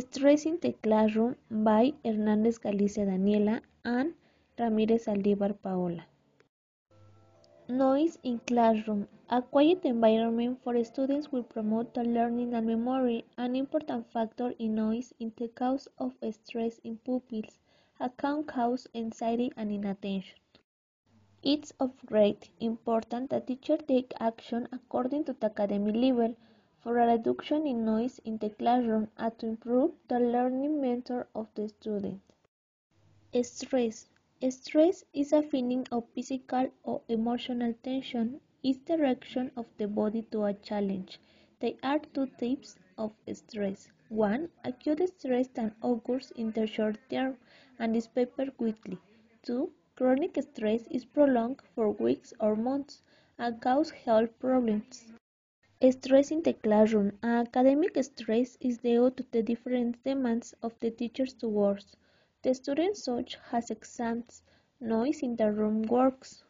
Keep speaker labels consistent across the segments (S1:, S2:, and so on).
S1: Stress in the Classroom by Hernandez Galicia Daniela and Ramirez Aldivar Paola. Noise in classroom. A quiet environment for students will promote the learning and memory. An important factor in noise is the cause of stress in pupils. A can cause anxiety and inattention. It's of great importance that teachers take action according to the academic level for a reduction in noise in the classroom and to improve the learning method of the student. Stress. Stress is a feeling of physical or emotional tension. It's the reaction of the body to a challenge. There are two types of stress. One, acute stress that occurs in the short term and disappears quickly. Two, chronic stress is prolonged for weeks or months and causes health problems. Stress in the classroom. Academic stress is due to the different demands of the teachers to works. The students such has exams, noise in the room works.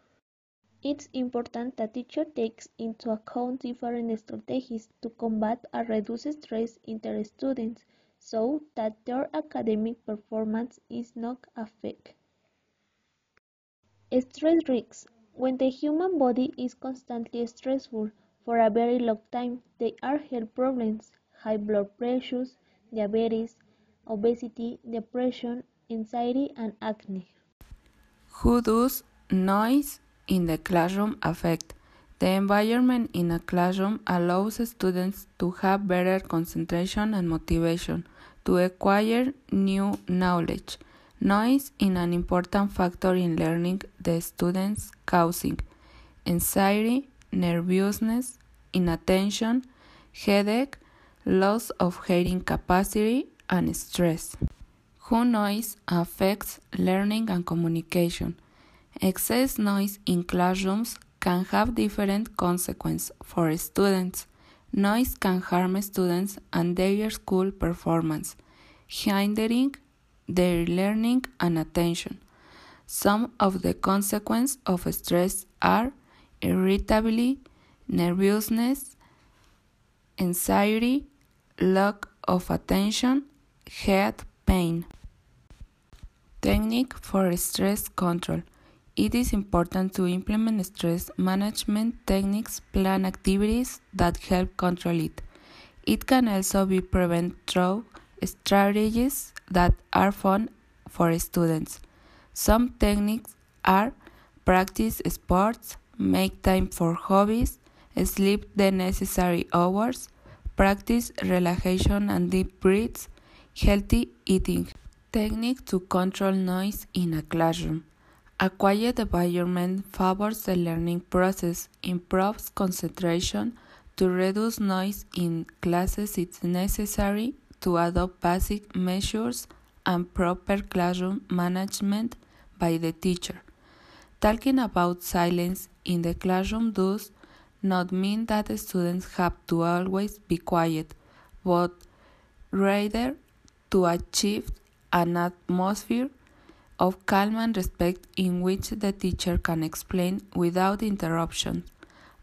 S1: It's important that teacher takes into account different strategies to combat and reduce stress in their students so that their academic performance is not affected. Stress risks. When the human body is constantly stressful, for a very long time. They are health problems, high blood pressures, diabetes, obesity, depression, anxiety, and acne.
S2: Who does noise in the classroom affect? The environment in a classroom allows students to have better concentration and motivation to acquire new knowledge. Noise is an important factor in learning the students causing anxiety, nervousness, inattention, headache, loss of hearing capacity, and stress. Who noise affects learning and communication. Excess noise in classrooms can have different consequences for students. Noise can harm students and their school performance, hindering their learning and attention. Some of the consequences of stress are irritability, nervousness, anxiety, lack of attention, head pain. Technique for stress control. It is important to implement stress management techniques, plan activities that help control it. It can also be prevented through strategies that are fun for students. Some techniques are practice sports, make time for hobbies, sleep the necessary hours, practice relaxation and deep breaths, healthy eating. Technique to control noise in a classroom. A quiet environment favors the learning process, improves concentration. To reduce noise in classes, it's necessary to adopt basic measures and proper classroom management by the teacher. Talking about silence in the classroom does not mean that the students have to always be quiet, but rather to achieve an atmosphere of calm and respect in which the teacher can explain without interruption.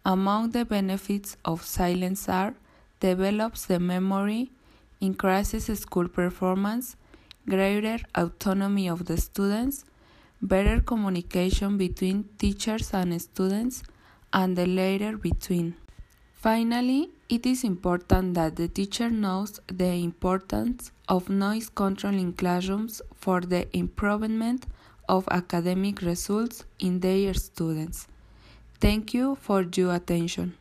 S2: Among the benefits of silence are develops the memory, increases school performance, greater autonomy of the students, better communication between teachers and students, and the latter between. Finally, it is important that the teacher knows the importance of noise control in classrooms for the improvement of academic results in their students. Thank you for your attention.